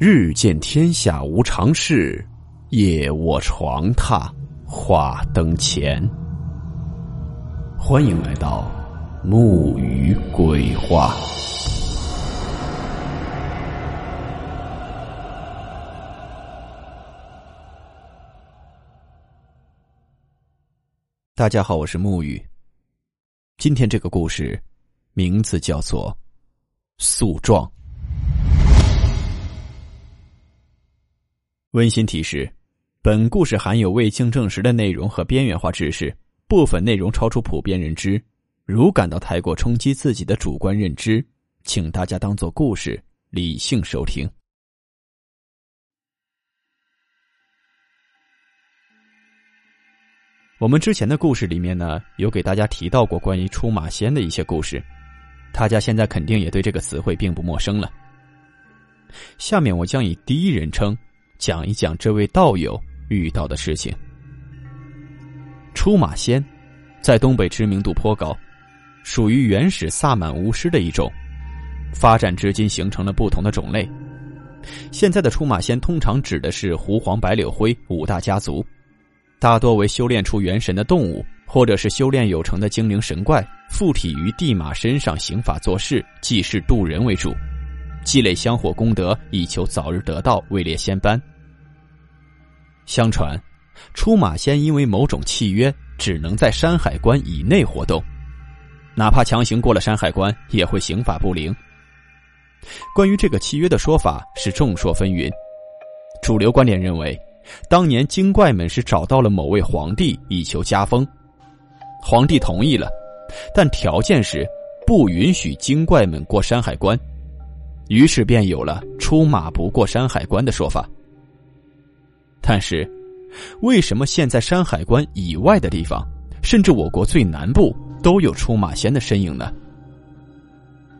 日见天下无常事，夜卧床榻话灯前。欢迎来到木鱼鬼话。大家好，我是木鱼。今天这个故事名字叫做《诉状》。温馨提示：本故事含有未经证实的内容和边缘化知识，部分内容超出普遍认知。如感到太过冲击自己的主观认知，请大家当做故事理性收听。我们之前的故事里面呢，有给大家提到过关于出马仙的一些故事，大家现在肯定也对这个词汇并不陌生了。下面我将以第一人称。讲一讲这位道友遇到的事情。出马仙，在东北知名度颇高，属于原始萨满巫师的一种，发展至今形成了不同的种类。现在的出马仙通常指的是狐黄白柳灰五大家族，大多为修炼出元神的动物，或者是修炼有成的精灵神怪，附体于地马身上行法做事、济世渡人为主。积累香火功德，以求早日得道，位列仙班。相传，出马仙因为某种契约，只能在山海关以内活动，哪怕强行过了山海关，也会刑法不灵。关于这个契约的说法是众说纷纭。主流观点认为，当年精怪们是找到了某位皇帝以求加封，皇帝同意了，但条件是不允许精怪们过山海关。于是便有了“出马不过山海关”的说法。但是，为什么现在山海关以外的地方，甚至我国最南部都有出马仙的身影呢？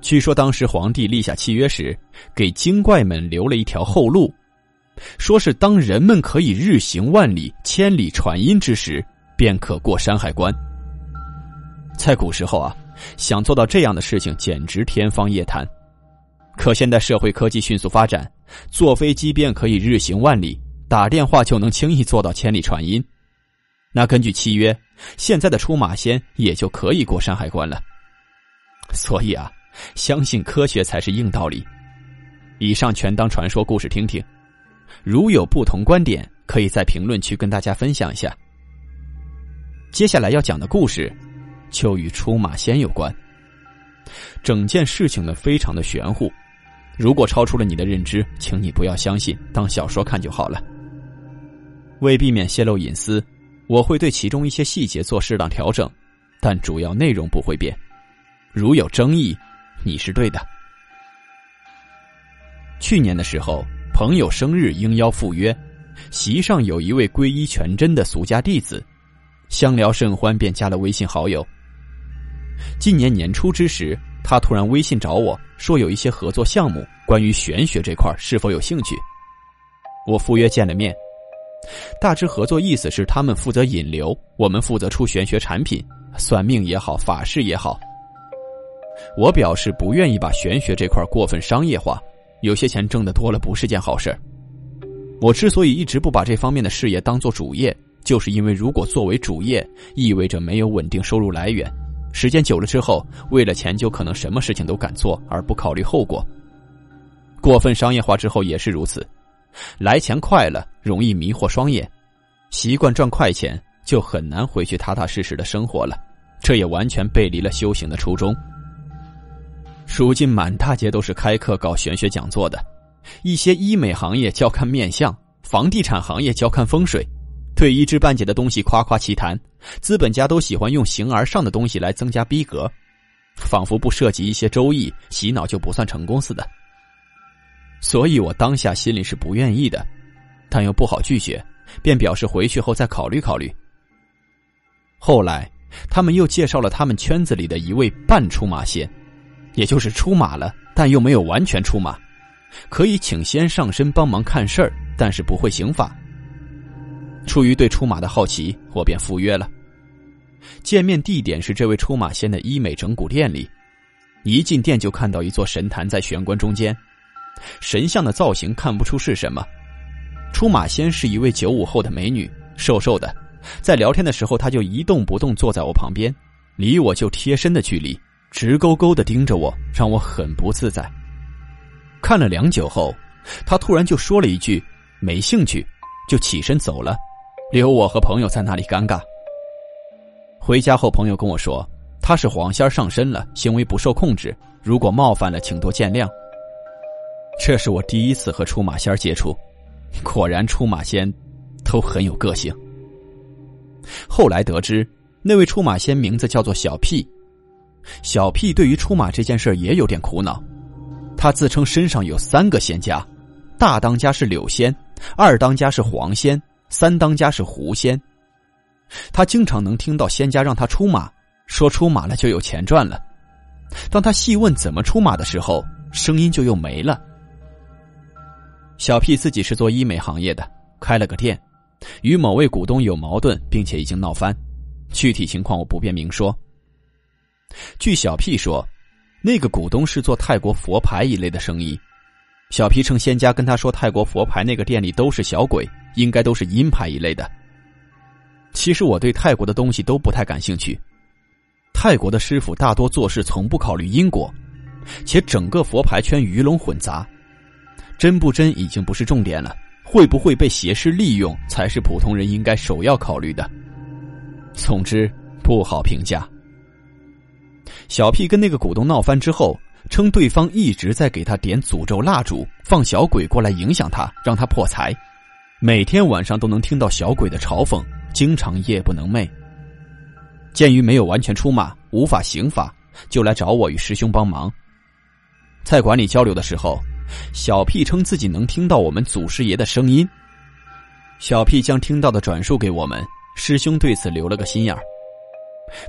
据说当时皇帝立下契约时，给精怪们留了一条后路，说是当人们可以日行万里、千里传音之时，便可过山海关。在古时候啊，想做到这样的事情，简直天方夜谭。可现在社会科技迅速发展，坐飞机便可以日行万里，打电话就能轻易做到千里传音。那根据契约，现在的出马仙也就可以过山海关了。所以啊，相信科学才是硬道理。以上全当传说故事听听，如有不同观点，可以在评论区跟大家分享一下。接下来要讲的故事，就与出马仙有关。整件事情呢，非常的玄乎。如果超出了你的认知，请你不要相信，当小说看就好了。为避免泄露隐私，我会对其中一些细节做适当调整，但主要内容不会变。如有争议，你是对的。去年的时候，朋友生日应邀赴约，席上有一位皈依全真的俗家弟子，相聊甚欢，便加了微信好友。今年年初之时。他突然微信找我说有一些合作项目，关于玄学这块是否有兴趣？我赴约见了面，大致合作意思是他们负责引流，我们负责出玄学产品，算命也好，法事也好。我表示不愿意把玄学这块过分商业化，有些钱挣得多了不是件好事我之所以一直不把这方面的事业当做主业，就是因为如果作为主业，意味着没有稳定收入来源。时间久了之后，为了钱就可能什么事情都敢做，而不考虑后果。过分商业化之后也是如此，来钱快了容易迷惑双眼，习惯赚快钱就很难回去踏踏实实的生活了，这也完全背离了修行的初衷。如今满大街都是开课搞玄学讲座的，一些医美行业教看面相，房地产行业教看风水。对一知半解的东西夸夸其谈，资本家都喜欢用形而上的东西来增加逼格，仿佛不涉及一些周易洗脑就不算成功似的。所以我当下心里是不愿意的，但又不好拒绝，便表示回去后再考虑考虑。后来他们又介绍了他们圈子里的一位半出马仙，也就是出马了但又没有完全出马，可以请仙上身帮忙看事儿，但是不会刑法。出于对出马的好奇，我便赴约了。见面地点是这位出马仙的医美整骨店里。一进店就看到一座神坛在玄关中间，神像的造型看不出是什么。出马仙是一位九五后的美女，瘦瘦的，在聊天的时候，她就一动不动坐在我旁边，离我就贴身的距离，直勾勾的盯着我，让我很不自在。看了良久后，她突然就说了一句“没兴趣”，就起身走了，留我和朋友在那里尴尬。回家后，朋友跟我说，他是黄仙上身了，行为不受控制，如果冒犯了，请多见谅。这是我第一次和出马仙接触，果然出马仙都很有个性。后来得知，那位出马仙名字叫做小屁，小屁对于出马这件事也有点苦恼。他自称身上有三个仙家，大当家是柳仙，二当家是黄仙，三当家是狐仙。他经常能听到仙家让他出马，说出马了就有钱赚了。当他细问怎么出马的时候，声音就又没了。小屁自己是做医美行业的，开了个店，与某位股东有矛盾，并且已经闹翻，具体情况我不便明说。据小屁说，那个股东是做泰国佛牌一类的生意。小皮称仙家跟他说，泰国佛牌那个店里都是小鬼，应该都是阴牌一类的。其实我对泰国的东西都不太感兴趣，泰国的师傅大多做事从不考虑因果，且整个佛牌圈鱼龙混杂。真不真已经不是重点了，会不会被邪师利用才是普通人应该首要考虑的。总之不好评价。小 P 跟那个股东闹翻之后，称对方一直在给他点诅咒蜡烛，放小鬼过来影响他，让他破财，每天晚上都能听到小鬼的嘲讽，经常夜不能寐。鉴于没有完全出马，无法刑法，就来找我与师兄帮忙。在馆里交流的时候。小屁称自己能听到我们祖师爷的声音。小屁将听到的转述给我们，师兄对此留了个心眼儿。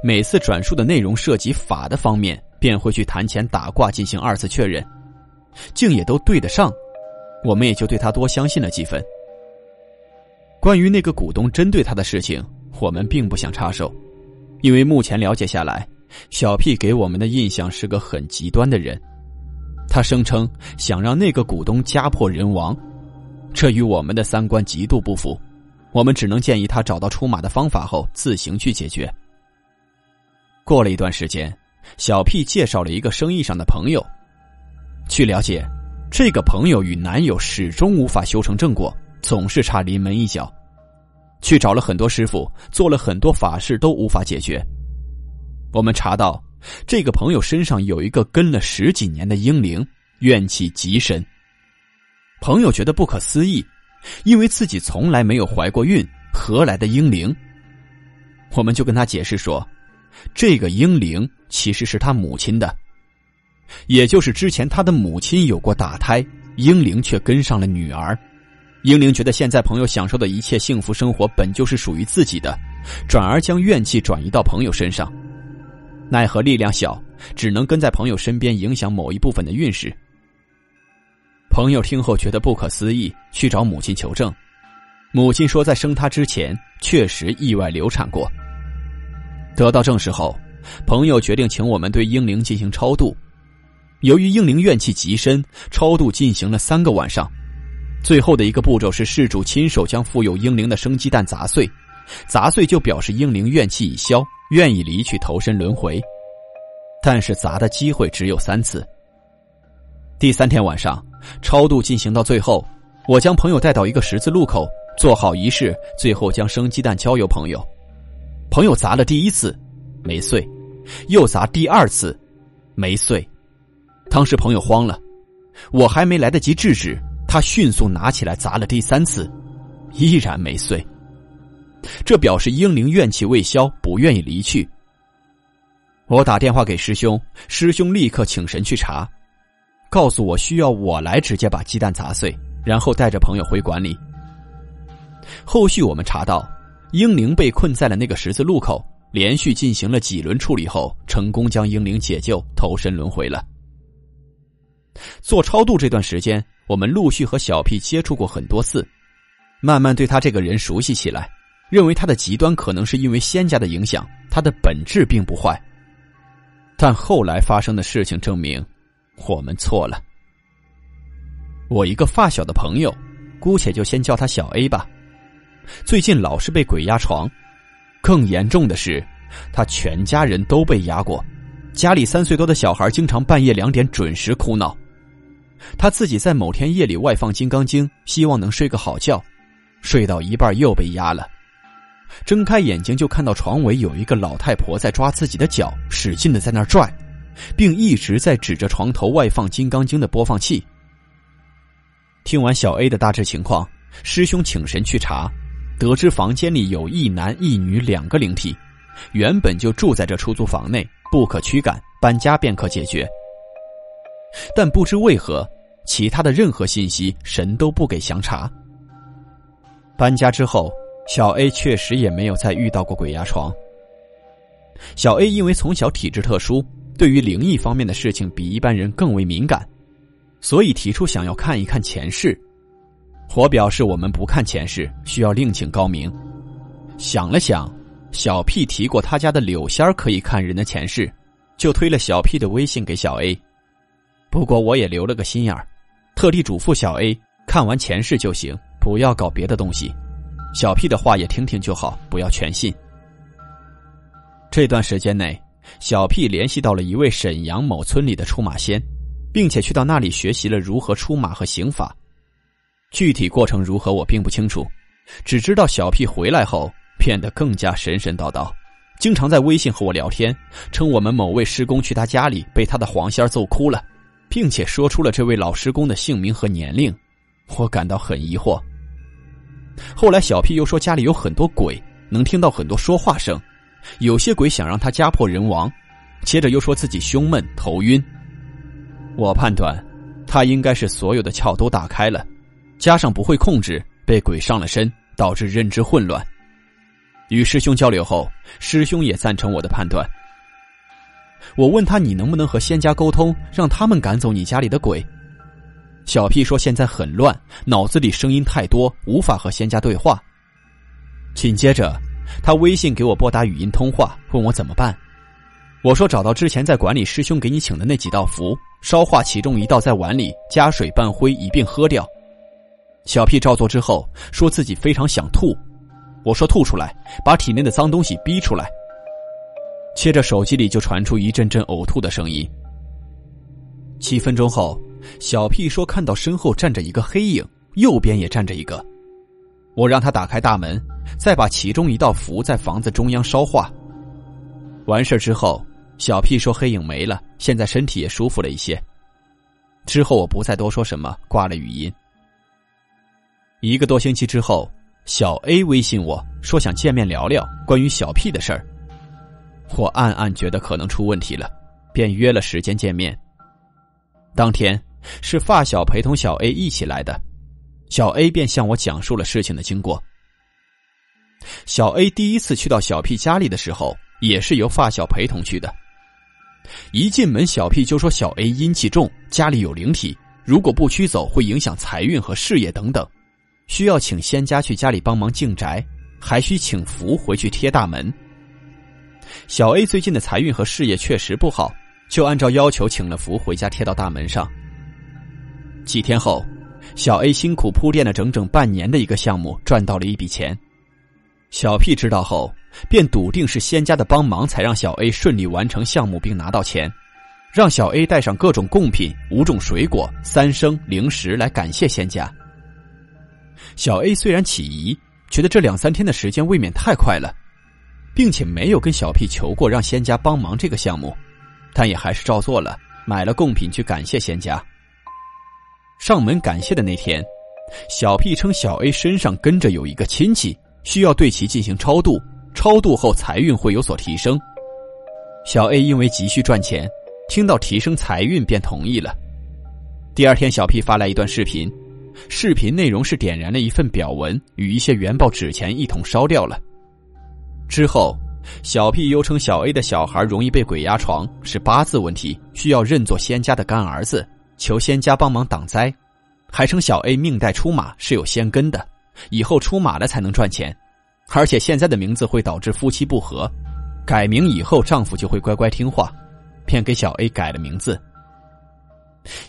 每次转述的内容涉及法的方面，便会去谈钱打卦进行二次确认，竟也都对得上，我们也就对他多相信了几分。关于那个股东针对他的事情，我们并不想插手，因为目前了解下来，小 P 给我们的印象是个很极端的人。他声称想让那个股东家破人亡，这与我们的三观极度不符。我们只能建议他找到出马的方法后自行去解决。过了一段时间，小 P 介绍了一个生意上的朋友。据了解，这个朋友与男友始终无法修成正果，总是差临门一脚。去找了很多师傅，做了很多法事，都无法解决。我们查到。这个朋友身上有一个跟了十几年的婴灵，怨气极深。朋友觉得不可思议，因为自己从来没有怀过孕，何来的婴灵？我们就跟他解释说，这个婴灵其实是他母亲的，也就是之前他的母亲有过打胎，婴灵却跟上了女儿。婴灵觉得现在朋友享受的一切幸福生活本就是属于自己的，转而将怨气转移到朋友身上。奈何力量小，只能跟在朋友身边，影响某一部分的运势。朋友听后觉得不可思议，去找母亲求证。母亲说，在生他之前确实意外流产过。得到证实后，朋友决定请我们对婴灵进行超度。由于婴灵怨气极深，超度进行了三个晚上。最后的一个步骤是事主亲手将富有婴灵的生鸡蛋砸碎，砸碎就表示婴灵怨气已消。愿意离去投身轮回，但是砸的机会只有三次。第三天晚上，超度进行到最后，我将朋友带到一个十字路口，做好仪式，最后将生鸡蛋交由朋友。朋友砸了第一次，没碎；又砸第二次，没碎。当时朋友慌了，我还没来得及制止，他迅速拿起来砸了第三次，依然没碎。这表示英灵怨气未消，不愿意离去。我打电话给师兄，师兄立刻请神去查，告诉我需要我来直接把鸡蛋砸碎，然后带着朋友回馆里。后续我们查到，英灵被困在了那个十字路口，连续进行了几轮处理后，成功将英灵解救，投身轮回了。做超度这段时间，我们陆续和小 P 接触过很多次，慢慢对他这个人熟悉起来。认为他的极端可能是因为仙家的影响，他的本质并不坏。但后来发生的事情证明，我们错了。我一个发小的朋友，姑且就先叫他小 A 吧。最近老是被鬼压床，更严重的是，他全家人都被压过。家里三岁多的小孩经常半夜两点准时哭闹。他自己在某天夜里外放《金刚经》，希望能睡个好觉，睡到一半又被压了。睁开眼睛就看到床尾有一个老太婆在抓自己的脚，使劲的在那拽，并一直在指着床头外放《金刚经》的播放器。听完小 A 的大致情况，师兄请神去查，得知房间里有一男一女两个灵体，原本就住在这出租房内，不可驱赶，搬家便可解决。但不知为何，其他的任何信息神都不给详查。搬家之后，小 A 确实也没有再遇到过鬼压床。小 A 因为从小体质特殊，对于灵异方面的事情比一般人更为敏感。所以提出想要看一看前世，我表示我们不看前世，需要另请高明。想了想，小 P 提过他家的柳仙儿可以看人的前世，就推了小 P 的微信给小 A。不过我也留了个心眼儿，特地嘱咐小 A 看完前世就行，不要搞别的东西。小 P 的话也听听就好，不要全信。这段时间内，小 P 联系到了一位沈阳某村里的出马仙。并且去到那里学习了如何出马和刑法，具体过程如何我并不清楚，只知道小屁回来后变得更加神神叨叨，经常在微信和我聊天，称我们某位师公去他家里被他的黄仙揍哭了，并且说出了这位老师公的姓名和年龄，我感到很疑惑。后来小屁又说家里有很多鬼，能听到很多说话声，有些鬼想让他家破人亡，接着又说自己胸闷头晕。我判断，他应该是所有的窍都打开了，加上不会控制，被鬼上了身，导致认知混乱。与师兄交流后，师兄也赞成我的判断。我问他：“你能不能和仙家沟通，让他们赶走你家里的鬼？”小屁说：“现在很乱，脑子里声音太多，无法和仙家对话。”紧接着，他微信给我拨打语音通话，问我怎么办。我说：“找到之前在馆里师兄给你请的那几道符。”烧化其中一道在碗里，加水拌灰一并喝掉。小屁照做之后，说自己非常想吐。我说吐出来，把体内的脏东西逼出来。接着手机里就传出一阵阵呕吐的声音。七分钟后，小屁说看到身后站着一个黑影，右边也站着一个。我让他打开大门，再把其中一道符在房子中央烧化。完事之后。小屁说：“黑影没了，现在身体也舒服了一些。”之后我不再多说什么，挂了语音。一个多星期之后，小 A 微信我说想见面聊聊关于小 P 的事儿。我暗暗觉得可能出问题了，便约了时间见面。当天是发小陪同小 A 一起来的，小 A 便向我讲述了事情的经过。小 A 第一次去到小 P 家里的时候，也是由发小陪同去的。一进门，小 P 就说：“小 A 阴气重，家里有灵体，如果不驱走，会影响财运和事业等等，需要请仙家去家里帮忙净宅，还需请符回去贴大门。”小 A 最近的财运和事业确实不好，就按照要求请了符回家贴到大门上。几天后，小 A 辛苦铺垫了整整半年的一个项目赚到了一笔钱，小 P 知道后。便笃定是仙家的帮忙，才让小 A 顺利完成项目并拿到钱，让小 A 带上各种贡品、五种水果、三生零食来感谢仙家。小 A 虽然起疑，觉得这两三天的时间未免太快了，并且没有跟小 P 求过让仙家帮忙这个项目，但也还是照做了，买了贡品去感谢仙家。上门感谢的那天，小 P 称小 A 身上跟着有一个亲戚，需要对其进行超度。超度后财运会有所提升。小 A 因为急需赚钱，听到提升财运便同意了。第二天，小 P 发来一段视频，视频内容是点燃了一份表文与一些元宝纸钱一同烧掉了。之后，小 P 又称小 A 的小孩容易被鬼压床，是八字问题，需要认作仙家的干儿子，求仙家帮忙挡灾，还称小 A 命带出马是有仙根的，以后出马了才能赚钱。而且现在的名字会导致夫妻不和，改名以后丈夫就会乖乖听话，便给小 A 改了名字。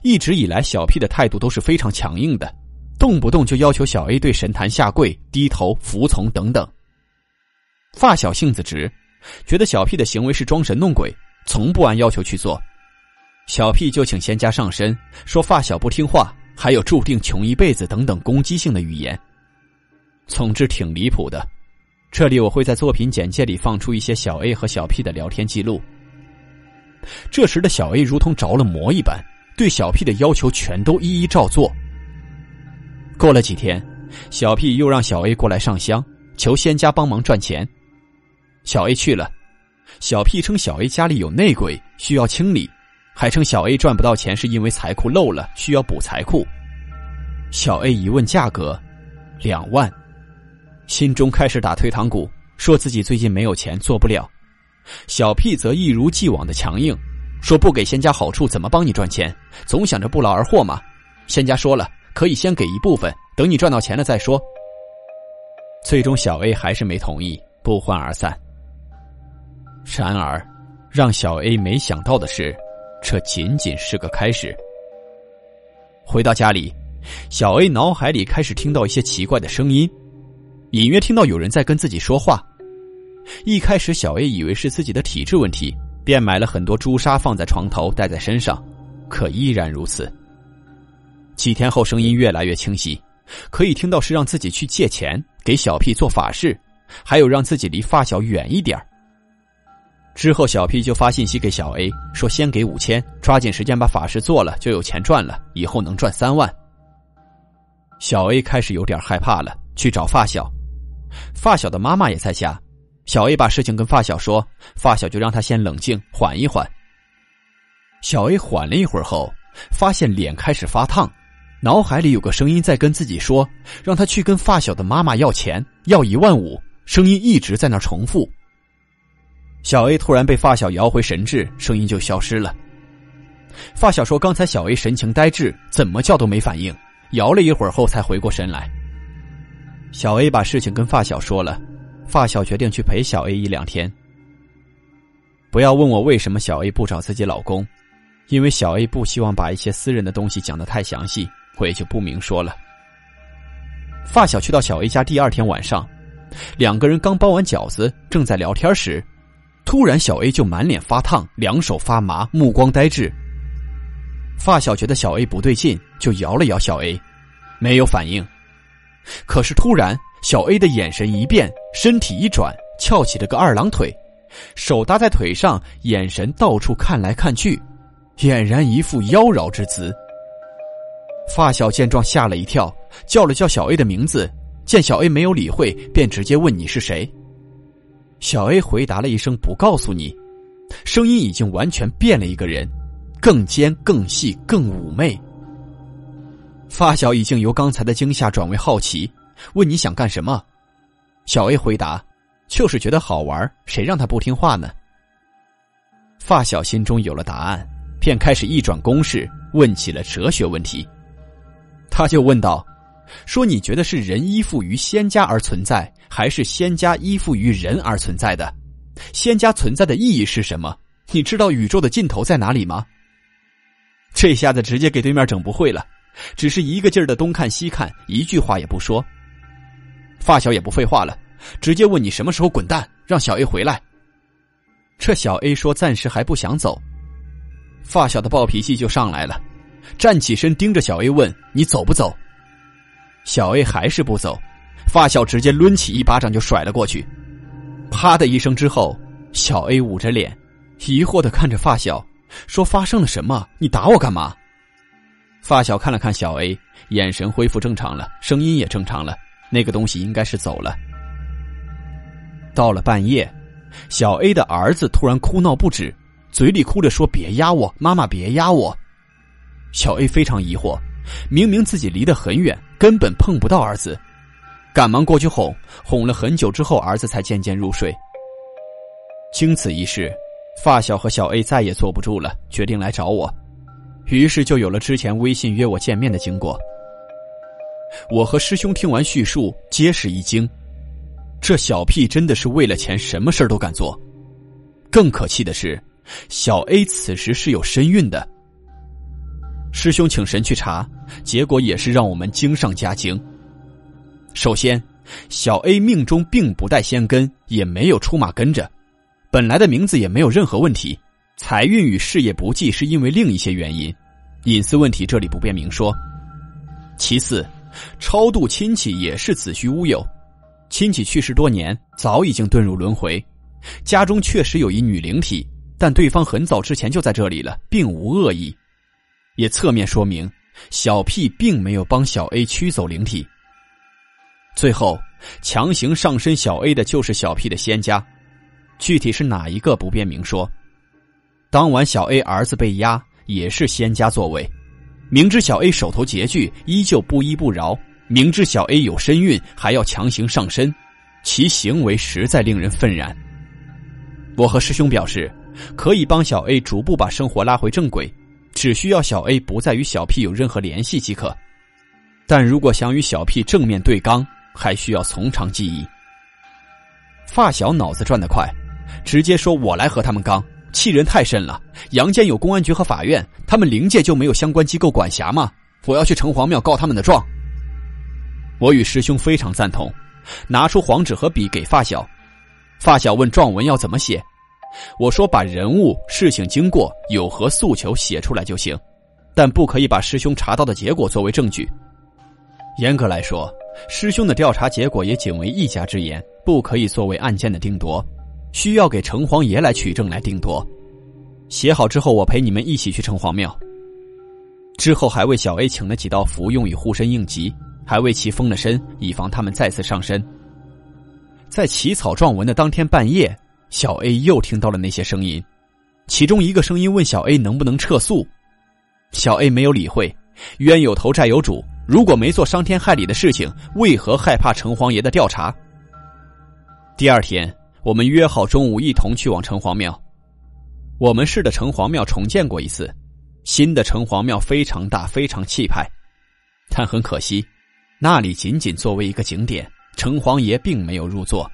一直以来，小 P 的态度都是非常强硬的，动不动就要求小 A 对神坛下跪、低头、服从等等。发小性子直，觉得小 P 的行为是装神弄鬼，从不按要求去做。小 P 就请仙家上身，说发小不听话，还有注定穷一辈子等等攻击性的语言。总之挺离谱的。这里我会在作品简介里放出一些小 A 和小 P 的聊天记录。这时的小 A 如同着了魔一般，对小 P 的要求全都一一照做。过了几天，小 P 又让小 A 过来上香，求仙家帮忙赚钱。小 A 去了，小 P 称小 A 家里有内鬼需要清理，还称小 A 赚不到钱是因为财库漏了需要补财库。小 A 一问价格，两万。心中开始打退堂鼓，说自己最近没有钱，做不了。小 P 则一如既往的强硬，说不给仙家好处怎么帮你赚钱？总想着不劳而获嘛。仙家说了，可以先给一部分，等你赚到钱了再说。最终，小 A 还是没同意，不欢而散。然而，让小 A 没想到的是，这仅仅是个开始。回到家里，小 A 脑海里开始听到一些奇怪的声音。隐约听到有人在跟自己说话。一开始，小 A 以为是自己的体质问题，便买了很多朱砂放在床头戴在身上，可依然如此。几天后，声音越来越清晰，可以听到是让自己去借钱给小 P 做法事，还有让自己离发小远一点之后，小 P 就发信息给小 A 说：“先给五千，抓紧时间把法事做了，就有钱赚了，以后能赚三万。”小 A 开始有点害怕了，去找发小。发小的妈妈也在家，小 A 把事情跟发小说，发小就让他先冷静，缓一缓。小 A 缓了一会儿后，发现脸开始发烫，脑海里有个声音在跟自己说，让他去跟发小的妈妈要钱，要一万五，声音一直在那重复。小 A 突然被发小摇回神智，声音就消失了。发小说，刚才小 A 神情呆滞，怎么叫都没反应，摇了一会儿后才回过神来。小 A 把事情跟发小说了，发小决定去陪小 A 一两天。不要问我为什么小 A 不找自己老公，因为小 A 不希望把一些私人的东西讲得太详细，我也就不明说了。发小去到小 A 家第二天晚上，两个人刚包完饺子，正在聊天时，突然小 A 就满脸发烫，两手发麻，目光呆滞。发小觉得小 A 不对劲，就摇了摇小 A，没有反应。可是突然，小 A 的眼神一变，身体一转，翘起了个二郎腿，手搭在腿上，眼神到处看来看去，俨然一副妖娆之姿。发小见状吓了一跳，叫了叫小 A 的名字，见小 A 没有理会，便直接问你是谁。小 A 回答了一声“不告诉你”，声音已经完全变了一个人，更尖、更细、更妩媚。发小已经由刚才的惊吓转为好奇，问你想干什么？小 A 回答：“就是觉得好玩，谁让他不听话呢？”发小心中有了答案，便开始一转公式，问起了哲学问题。他就问道：“说你觉得是人依附于仙家而存在，还是仙家依附于人而存在的？仙家存在的意义是什么？你知道宇宙的尽头在哪里吗？”这下子直接给对面整不会了。只是一个劲儿的东看西看，一句话也不说。发小也不废话了，直接问你什么时候滚蛋，让小 A 回来。这小 A 说暂时还不想走，发小的暴脾气就上来了，站起身盯着小 A 问：“你走不走？”小 A 还是不走，发小直接抡起一巴掌就甩了过去，啪的一声之后，小 A 捂着脸，疑惑的看着发小，说：“发生了什么？你打我干嘛？”发小看了看小 A，眼神恢复正常了，声音也正常了。那个东西应该是走了。到了半夜，小 A 的儿子突然哭闹不止，嘴里哭着说：“别压我，妈妈别压我。”小 A 非常疑惑，明明自己离得很远，根本碰不到儿子，赶忙过去哄，哄了很久之后，儿子才渐渐入睡。经此一事，发小和小 A 再也坐不住了，决定来找我。于是就有了之前微信约我见面的经过。我和师兄听完叙述，皆是一惊。这小屁真的是为了钱，什么事都敢做。更可气的是，小 A 此时是有身孕的。师兄请神去查，结果也是让我们惊上加惊。首先，小 A 命中并不带仙根，也没有出马跟着，本来的名字也没有任何问题。财运与事业不济，是因为另一些原因，隐私问题这里不便明说。其次，超度亲戚也是子虚乌有，亲戚去世多年，早已经遁入轮回，家中确实有一女灵体，但对方很早之前就在这里了，并无恶意，也侧面说明小 P 并没有帮小 A 驱走灵体。最后，强行上身小 A 的就是小 P 的仙家，具体是哪一个不便明说。当晚，小 A 儿子被压，也是仙家作为。明知小 A 手头拮据，依旧不依不饶；明知小 A 有身孕，还要强行上身，其行为实在令人愤然。我和师兄表示，可以帮小 A 逐步把生活拉回正轨，只需要小 A 不再与小 P 有任何联系即可。但如果想与小 P 正面对刚，还需要从长计议。发小脑子转得快，直接说：“我来和他们刚。”气人太甚了！阳间有公安局和法院，他们灵界就没有相关机构管辖吗？我要去城隍庙告他们的状。我与师兄非常赞同，拿出黄纸和笔给发小。发小问状文要怎么写，我说把人物、事情经过、有何诉求写出来就行，但不可以把师兄查到的结果作为证据。严格来说，师兄的调查结果也仅为一家之言，不可以作为案件的定夺。需要给城隍爷来取证来定夺，写好之后，我陪你们一起去城隍庙。之后还为小 A 请了几道符用以护身应急，还为其封了身，以防他们再次上身。在起草状文的当天半夜，小 A 又听到了那些声音，其中一个声音问小 A 能不能撤诉，小 A 没有理会，冤有头债有主，如果没做伤天害理的事情，为何害怕城隍爷的调查？第二天。我们约好中午一同去往城隍庙。我们市的城隍庙重建过一次，新的城隍庙非常大，非常气派，但很可惜，那里仅仅作为一个景点，城隍爷并没有入座。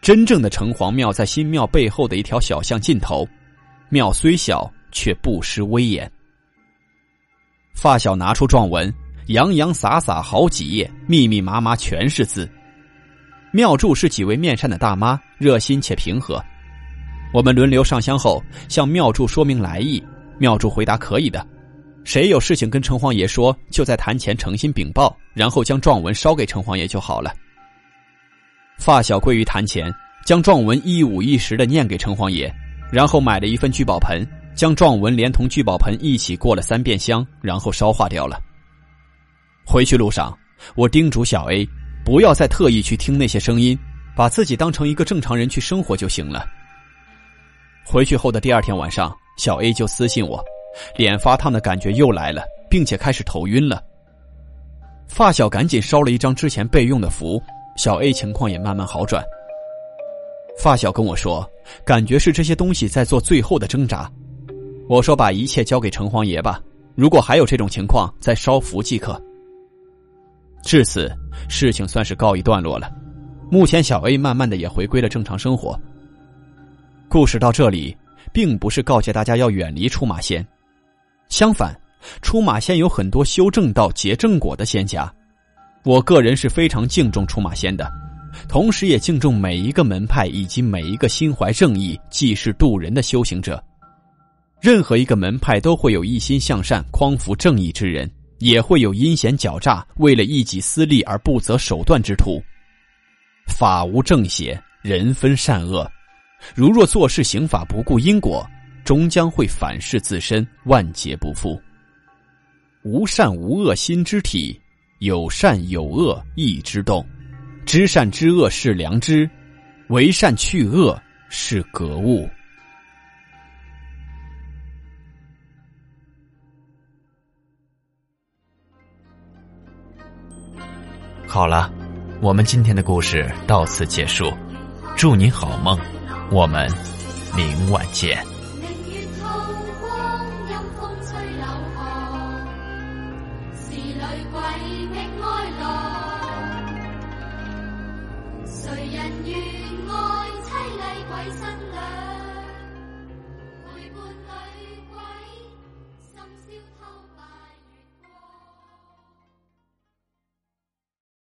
真正的城隍庙在新庙背后的一条小巷尽头，庙虽小，却不失威严。发小拿出状文，洋洋洒洒好几页，密密麻麻全是字。庙祝是几位面善的大妈，热心且平和。我们轮流上香后，向庙祝说明来意。庙祝回答可以的，谁有事情跟城隍爷说，就在坛前诚心禀报，然后将状文烧给城隍爷就好了。发小跪于坛前，将状文一五一十的念给城隍爷，然后买了一份聚宝盆，将状文连同聚宝盆一起过了三遍香，然后烧化掉了。回去路上，我叮嘱小 A。不要再特意去听那些声音，把自己当成一个正常人去生活就行了。回去后的第二天晚上，小 A 就私信我，脸发烫的感觉又来了，并且开始头晕了。发小赶紧烧了一张之前备用的符，小 A 情况也慢慢好转。发小跟我说，感觉是这些东西在做最后的挣扎。我说把一切交给城隍爷吧，如果还有这种情况，再烧符即可。至此，事情算是告一段落了。目前，小 A 慢慢的也回归了正常生活。故事到这里，并不是告诫大家要远离出马仙，相反，出马仙有很多修正道结正果的仙家。我个人是非常敬重出马仙的，同时也敬重每一个门派以及每一个心怀正义、济世渡人的修行者。任何一个门派都会有一心向善、匡扶正义之人。也会有阴险狡诈，为了一己私利而不择手段之徒。法无正邪，人分善恶。如若做事行法不顾因果，终将会反噬自身，万劫不复。无善无恶心之体，有善有恶意之动。知善知恶是良知，为善去恶是格物。好了，我们今天的故事到此结束，祝您好梦，我们明晚见。